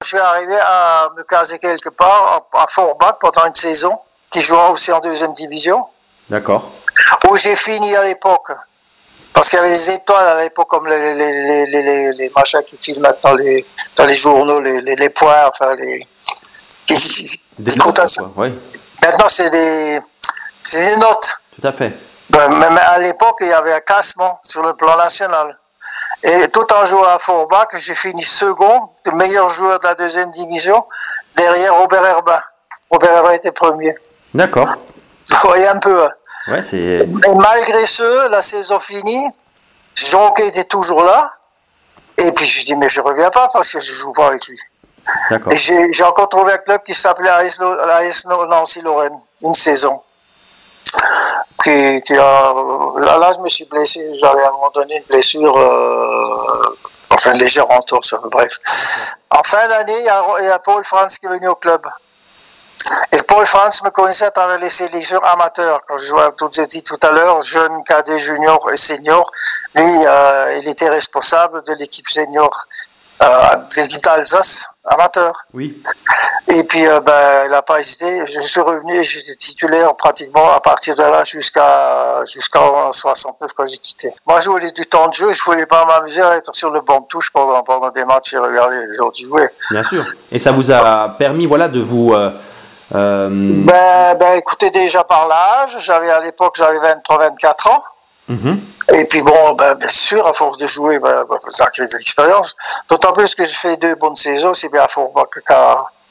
Je suis arrivé à me caser quelque part à Forbach pendant une saison, qui jouait aussi en deuxième division, D'accord. où j'ai fini à l'époque. Parce qu'il y avait des étoiles à l'époque, comme les, les, les, les, les, les machins qui filment maintenant les, dans les journaux, les, les, les points, enfin les. qui- Des qui notes, quoi. Maintenant, c'est des, des notes. tout à fait. Ben, même à l'époque, il y avait un classement sur le plan national. Et tout en jouant à Forbach, j'ai fini second, le meilleur joueur de la deuxième division, derrière Robert Herbin. Robert Herbin était premier. D'accord. Vous voyez un peu. hein. Ouais, c'est. Et malgré ce, la saison finie, Jonquet était toujours là. Et puis je dis, mais je reviens pas parce que je joue pas avec lui. D'accord. Et j'ai j'ai encore trouvé un club qui s'appelait AS Nancy-Lorraine, une saison. Qui, a, là, je me suis blessé, j'avais à un moment donné une blessure, euh, enfin légère entorse, bref. En fin d'année, il y, a, Paul Franz qui est venu au club. Et Paul Franz me connaissait à travers les sélections amateurs. Quand je jouais, dit tout à l'heure, jeune, cadet, junior et senior, lui, euh, il était responsable de l'équipe senior, euh, d'Alsace, amateur. Oui. Et puis, euh, ben, il n'a pas hésité. Je suis revenu j'étais titulaire pratiquement à partir de là jusqu'à jusqu'en 69 quand j'ai quitté. Moi, je voulais du temps de jeu. Je voulais pas m'amuser à être sur le banc de touche pendant, pendant des matchs et regarder les autres jouer. Bien sûr. Et ça vous a permis, voilà, de vous. euh, euh, Ben, ben, écoutez, déjà par l'âge, j'avais à l'époque, j'avais 23-24 ans. mhm. Et puis bon, ben, bien sûr, à force de jouer, ben, ben, ça crée de l'expérience. D'autant plus que j'ai fait deux bonnes saisons, c'est bien à Forbach qu'à